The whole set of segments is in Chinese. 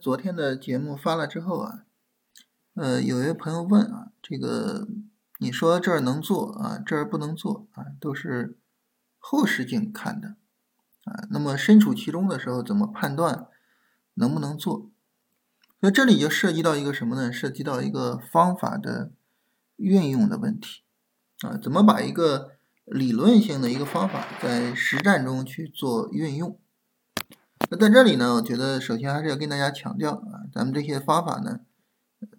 昨天的节目发了之后啊，呃，有一位朋友问啊，这个你说这儿能做啊，这儿不能做啊，都是后视镜看的啊，那么身处其中的时候怎么判断能不能做？那这里就涉及到一个什么呢？涉及到一个方法的运用的问题啊，怎么把一个理论性的一个方法在实战中去做运用？那在这里呢，我觉得首先还是要跟大家强调啊，咱们这些方法呢，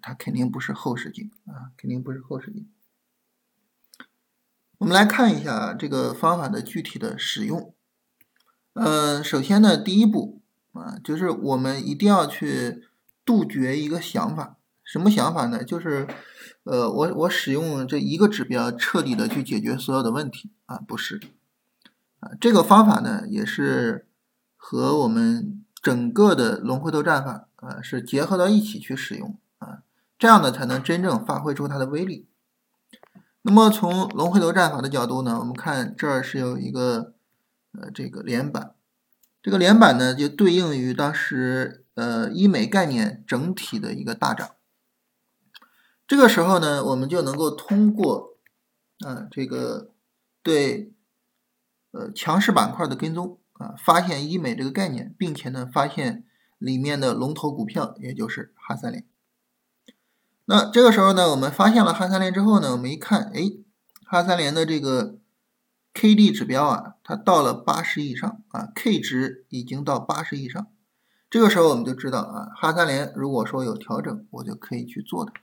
它肯定不是后视镜啊，肯定不是后视镜。我们来看一下这个方法的具体的使用。嗯，首先呢，第一步啊，就是我们一定要去杜绝一个想法，什么想法呢？就是，呃，我我使用这一个指标彻底的去解决所有的问题啊，不是啊，这个方法呢也是。和我们整个的龙回头战法啊是结合到一起去使用啊，这样呢才能真正发挥出它的威力。那么从龙回头战法的角度呢，我们看这儿是有一个呃这个连板，这个连板呢就对应于当时呃医美概念整体的一个大涨。这个时候呢，我们就能够通过啊这个对呃强势板块的跟踪。啊，发现医美这个概念，并且呢，发现里面的龙头股票，也就是哈三联。那这个时候呢，我们发现了哈三联之后呢，我们一看，哎，哈三联的这个 K D 指标啊，它到了八十以上啊，K 值已经到八十以上。这个时候我们就知道啊，哈三联如果说有调整，我就可以去做它。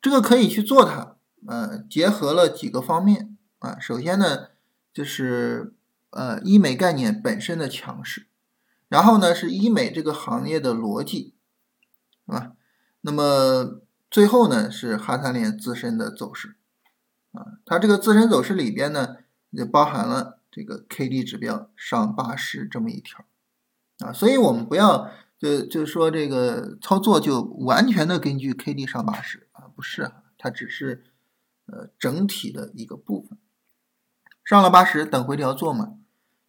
这个可以去做它，呃，结合了几个方面啊，首先呢，就是。呃，医美概念本身的强势，然后呢是医美这个行业的逻辑，是吧？那么最后呢是哈三联自身的走势，啊，它这个自身走势里边呢就包含了这个 K D 指标上八十这么一条，啊，所以我们不要就就是说这个操作就完全的根据 K D 上八十啊，不是啊，它只是呃整体的一个部分，上了八十等回调做嘛。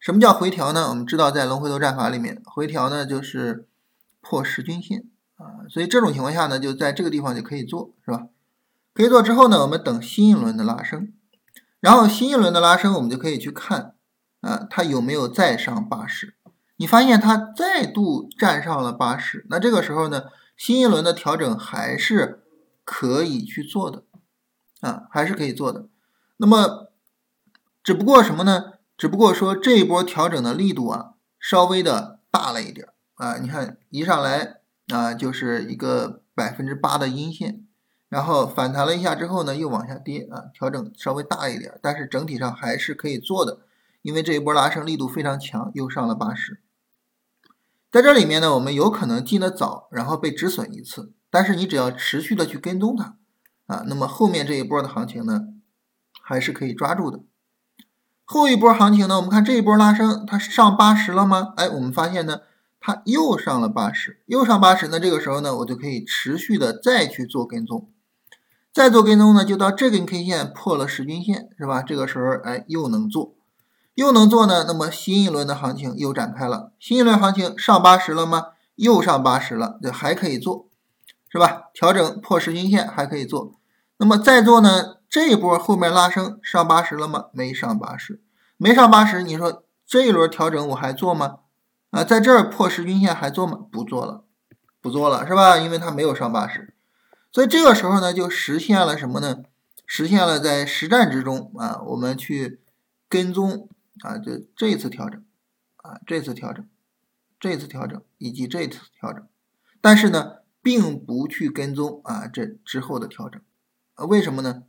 什么叫回调呢？我们知道，在龙回头战法里面，回调呢就是破十均线啊，所以这种情况下呢，就在这个地方就可以做，是吧？可以做之后呢，我们等新一轮的拉升，然后新一轮的拉升，我们就可以去看啊，它有没有再上八十？你发现它再度站上了八十，那这个时候呢，新一轮的调整还是可以去做的啊，还是可以做的。那么，只不过什么呢？只不过说这一波调整的力度啊，稍微的大了一点啊。你看一上来啊，就是一个百分之八的阴线，然后反弹了一下之后呢，又往下跌啊，调整稍微大一点，但是整体上还是可以做的，因为这一波拉升力度非常强，又上了八十。在这里面呢，我们有可能进的早，然后被止损一次，但是你只要持续的去跟踪它啊，那么后面这一波的行情呢，还是可以抓住的。后一波行情呢？我们看这一波拉升，它上八十了吗？哎，我们发现呢，它又上了八十，又上八十。那这个时候呢，我就可以持续的再去做跟踪，再做跟踪呢，就到这根 K 线破了十均线，是吧？这个时候，哎，又能做，又能做呢。那么新一轮的行情又展开了，新一轮行情上八十了吗？又上八十了，就还可以做，是吧？调整破十均线还可以做。那么再做呢？这一波后面拉升上八十了吗？没上八十，没上八十。你说这一轮调整我还做吗？啊，在这儿破十均线还做吗？不做了，不做了，是吧？因为它没有上八十，所以这个时候呢，就实现了什么呢？实现了在实战之中啊，我们去跟踪啊，就这次调整啊，这次调整，这次调整以及这次调整，但是呢，并不去跟踪啊这之后的调整啊，为什么呢？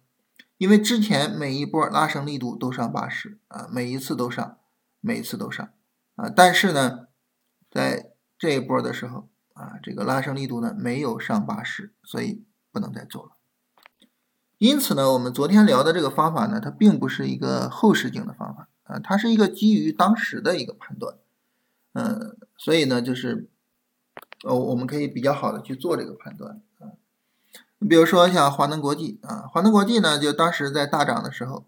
因为之前每一波拉升力度都上八十啊，每一次都上，每一次都上啊，但是呢，在这一波的时候啊，这个拉升力度呢没有上八十，所以不能再做了。因此呢，我们昨天聊的这个方法呢，它并不是一个后视镜的方法啊，它是一个基于当时的一个判断，嗯，所以呢，就是呃，我们可以比较好的去做这个判断。你比如说像华能国际啊，华能国际呢，就当时在大涨的时候，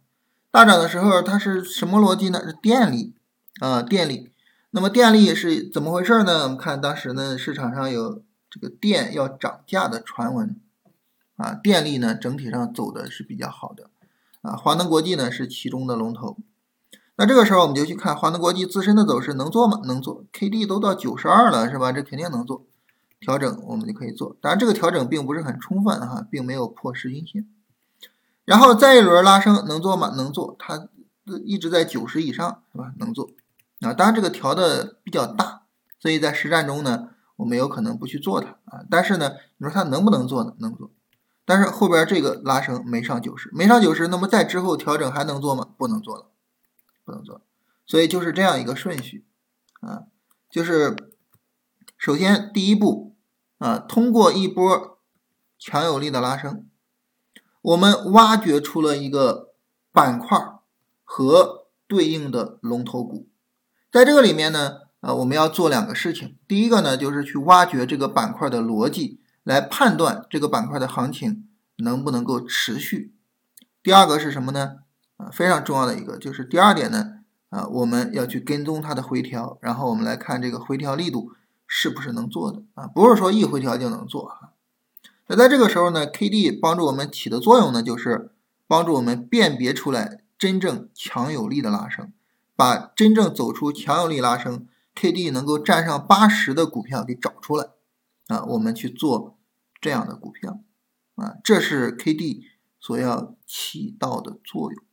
大涨的时候它是什么逻辑呢？是电力啊，电力。那么电力是怎么回事呢？我们看当时呢，市场上有这个电要涨价的传闻，啊，电力呢整体上走的是比较好的，啊，华能国际呢是其中的龙头。那这个时候我们就去看华能国际自身的走势能做吗？能做，K D 都到九十二了，是吧？这肯定能做，调整我们就可以做。当然这个调整并不是很充分哈，并没有破十均线。然后再一轮拉升能做吗？能做，它一直在九十以上，是吧？能做。啊，当然这个调的比较大，所以在实战中呢，我们有可能不去做它啊。但是呢，你说它能不能做呢？能做。但是后边这个拉升没上九十，没上九十，那么在之后调整还能做吗？不能做了。不能做，所以就是这样一个顺序啊，就是首先第一步啊，通过一波强有力的拉升，我们挖掘出了一个板块和对应的龙头股，在这个里面呢，啊，我们要做两个事情，第一个呢，就是去挖掘这个板块的逻辑，来判断这个板块的行情能不能够持续；第二个是什么呢？啊，非常重要的一个就是第二点呢，啊，我们要去跟踪它的回调，然后我们来看这个回调力度是不是能做的啊，不是说一回调就能做啊。那在这个时候呢，K D 帮助我们起的作用呢，就是帮助我们辨别出来真正强有力的拉升，把真正走出强有力拉升，K D 能够站上八十的股票给找出来啊，我们去做这样的股票啊，这是 K D 所要起到的作用。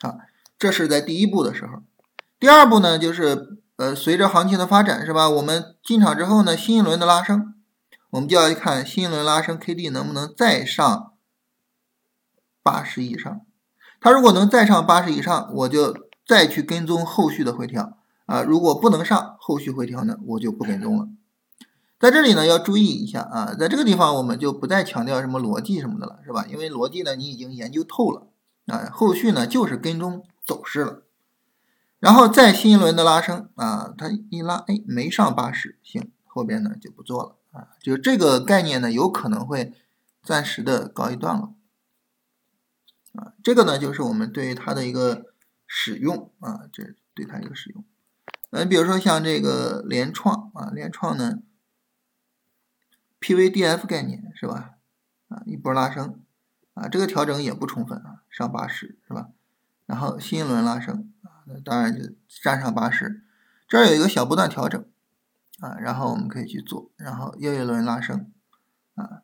啊，这是在第一步的时候，第二步呢，就是呃，随着行情的发展，是吧？我们进场之后呢，新一轮的拉升，我们就要看新一轮拉升 K D 能不能再上八十以上。它如果能再上八十以上，我就再去跟踪后续的回调啊。如果不能上后续回调呢，我就不跟踪了。在这里呢，要注意一下啊，在这个地方我们就不再强调什么逻辑什么的了，是吧？因为逻辑呢，你已经研究透了。啊，后续呢就是跟踪走势了，然后再新一轮的拉升啊，它一拉，哎，没上八十，行，后边呢就不做了啊，就这个概念呢有可能会暂时的告一段落啊，这个呢就是我们对于它的一个使用啊，这对它一个使用，嗯，比如说像这个联创啊，联创呢，PVDF 概念是吧？啊，一波拉升。啊，这个调整也不充分啊，上八十是吧？然后新一轮拉升，当然就站上八十，这儿有一个小波段调整啊，然后我们可以去做，然后又一轮拉升啊，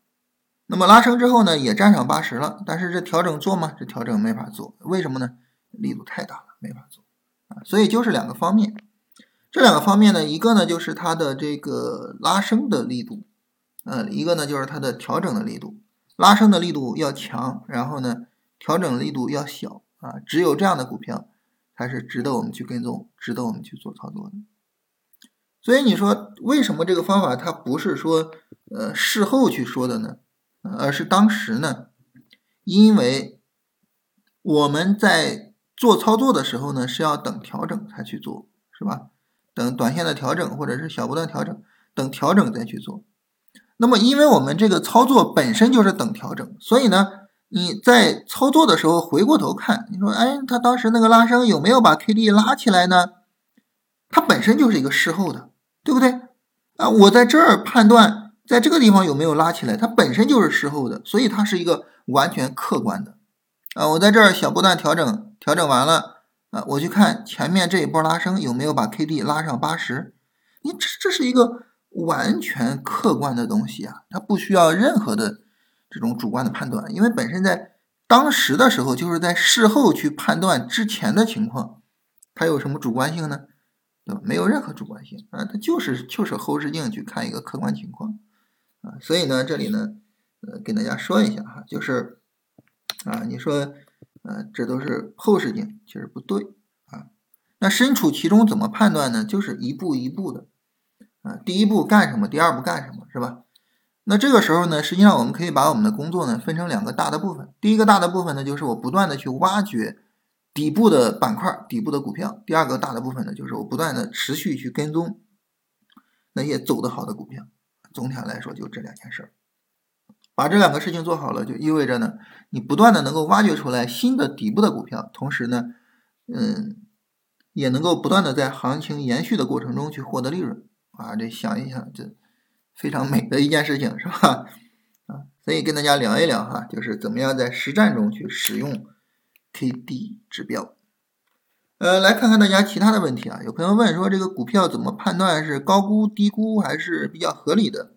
那么拉升之后呢，也站上八十了，但是这调整做吗？这调整没法做，为什么呢？力度太大了，没法做啊，所以就是两个方面，这两个方面呢，一个呢就是它的这个拉升的力度，呃，一个呢就是它的调整的力度。拉升的力度要强，然后呢，调整力度要小啊，只有这样的股票还是值得我们去跟踪，值得我们去做操作的。所以你说为什么这个方法它不是说呃事后去说的呢？而是当时呢？因为我们在做操作的时候呢，是要等调整才去做，是吧？等短线的调整或者是小波段调整，等调整再去做。那么，因为我们这个操作本身就是等调整，所以呢，你在操作的时候回过头看，你说，哎，它当时那个拉升有没有把 K D 拉起来呢？它本身就是一个事后的，对不对？啊，我在这儿判断，在这个地方有没有拉起来，它本身就是事后的，所以它是一个完全客观的。啊，我在这儿小波段调整，调整完了，啊，我去看前面这一波拉升有没有把 K D 拉上八十，你这这是一个。完全客观的东西啊，它不需要任何的这种主观的判断，因为本身在当时的时候就是在事后去判断之前的情况，它有什么主观性呢？对吧？没有任何主观性啊，它就是就是后视镜去看一个客观情况啊，所以呢，这里呢，呃，跟大家说一下哈，就是啊，你说呃，这都是后视镜，其实不对啊。那身处其中怎么判断呢？就是一步一步的。啊，第一步干什么？第二步干什么？是吧？那这个时候呢，实际上我们可以把我们的工作呢分成两个大的部分。第一个大的部分呢，就是我不断的去挖掘底部的板块、底部的股票；第二个大的部分呢，就是我不断的持续去跟踪那些走得好的股票。总体上来说，就这两件事儿。把这两个事情做好了，就意味着呢，你不断的能够挖掘出来新的底部的股票，同时呢，嗯，也能够不断的在行情延续的过程中去获得利润啊！这想一想，这非常美的一件事情，是吧？啊，所以跟大家聊一聊哈，就是怎么样在实战中去使用 K D 指标。呃，来看看大家其他的问题啊。有朋友问说，这个股票怎么判断是高估、低估还是比较合理的？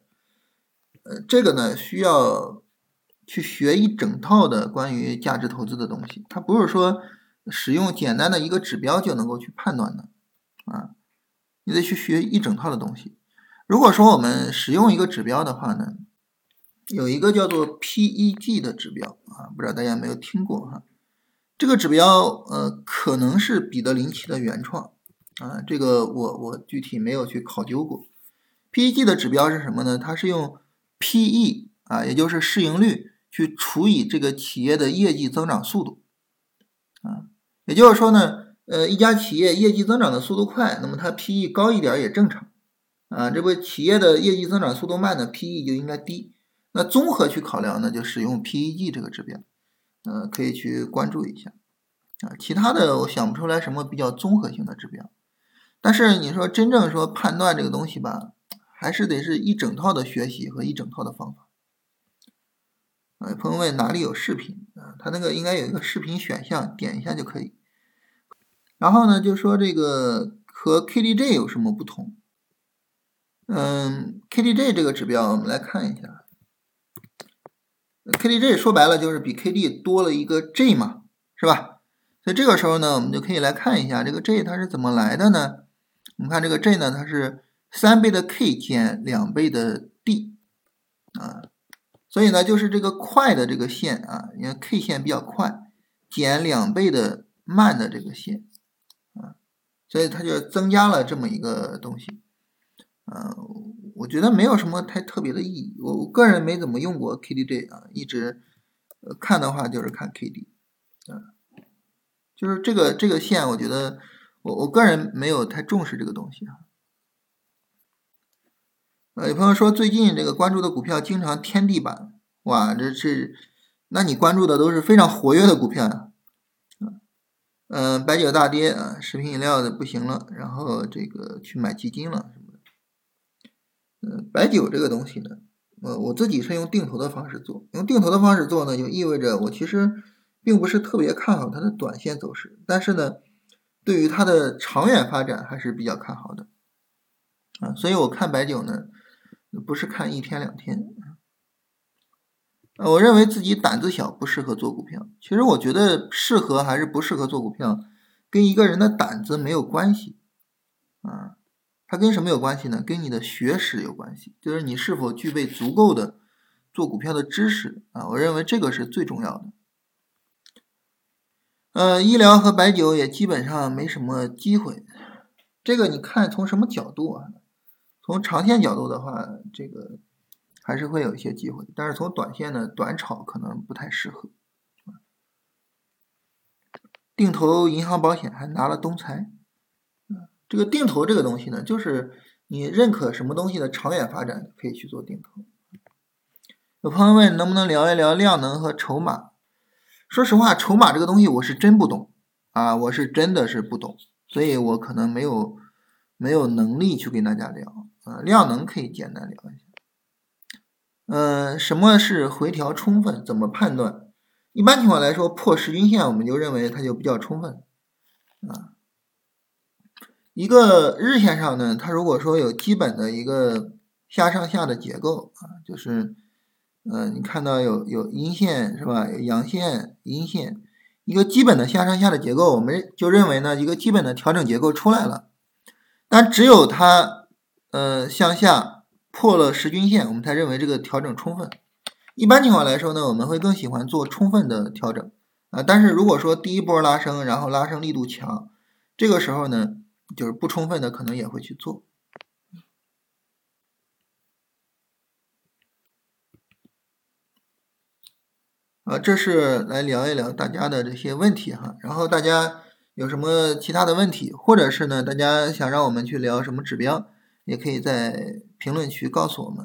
呃，这个呢需要去学一整套的关于价值投资的东西，它不是说使用简单的一个指标就能够去判断的啊，你得去学一整套的东西。如果说我们使用一个指标的话呢？有一个叫做 PEG 的指标啊，不知道大家有没有听过哈？这个指标呃可能是彼得林奇的原创啊，这个我我具体没有去考究过。PEG 的指标是什么呢？它是用 PE 啊，也就是市盈率去除以这个企业的业绩增长速度啊，也就是说呢，呃，一家企业业绩增长的速度快，那么它 PE 高一点也正常啊。这不企业的业绩增长速度慢呢，PE 就应该低。那综合去考量呢，就使用 PEG 这个指标，呃，可以去关注一下啊。其他的我想不出来什么比较综合性的指标。但是你说真正说判断这个东西吧，还是得是一整套的学习和一整套的方法。啊，朋友问哪里有视频啊？他那个应该有一个视频选项，点一下就可以。然后呢，就说这个和 KDJ 有什么不同？嗯，KDJ 这个指标我们来看一下。KDJ 说白了就是比 KD 多了一个 J 嘛，是吧？所以这个时候呢，我们就可以来看一下这个 J 它是怎么来的呢？我们看这个 J 呢，它是三倍的 K 减两倍的 D 啊，所以呢就是这个快的这个线啊，因为 K 线比较快，减两倍的慢的这个线啊，所以它就增加了这么一个东西，嗯。我觉得没有什么太特别的意义，我我个人没怎么用过 KDJ 啊，一直看的话就是看 KD，啊，就是这个这个线，我觉得我我个人没有太重视这个东西啊。呃，有朋友说最近这个关注的股票经常天地板，哇，这是那你关注的都是非常活跃的股票呀，嗯，白酒大跌啊，食品饮料的不行了，然后这个去买基金了。嗯，白酒这个东西呢，呃，我自己是用定投的方式做。用定投的方式做呢，就意味着我其实并不是特别看好它的短线走势，但是呢，对于它的长远发展还是比较看好的啊。所以我看白酒呢，不是看一天两天。呃，我认为自己胆子小，不适合做股票。其实我觉得适合还是不适合做股票，跟一个人的胆子没有关系啊。它跟什么有关系呢？跟你的学识有关系，就是你是否具备足够的做股票的知识啊。我认为这个是最重要的。呃，医疗和白酒也基本上没什么机会。这个你看从什么角度啊？从长线角度的话，这个还是会有一些机会，但是从短线呢，短炒可能不太适合。定投银行保险还拿了东财。这个定投这个东西呢，就是你认可什么东西的长远发展，可以去做定投。有朋友问能不能聊一聊量能和筹码？说实话，筹码这个东西我是真不懂啊，我是真的是不懂，所以我可能没有没有能力去跟大家聊啊。量能可以简单聊一下。嗯，什么是回调充分？怎么判断？一般情况来说，破十均线我们就认为它就比较充分啊。一个日线上呢，它如果说有基本的一个下上下的结构啊，就是，呃，你看到有有阴线是吧？有阳线、阴线，一个基本的下上下的结构，我们就认为呢，一个基本的调整结构出来了。但只有它，呃，向下破了十均线，我们才认为这个调整充分。一般情况来说呢，我们会更喜欢做充分的调整啊。但是如果说第一波拉升，然后拉升力度强，这个时候呢？就是不充分的，可能也会去做。啊，这是来聊一聊大家的这些问题哈。然后大家有什么其他的问题，或者是呢，大家想让我们去聊什么指标，也可以在评论区告诉我们。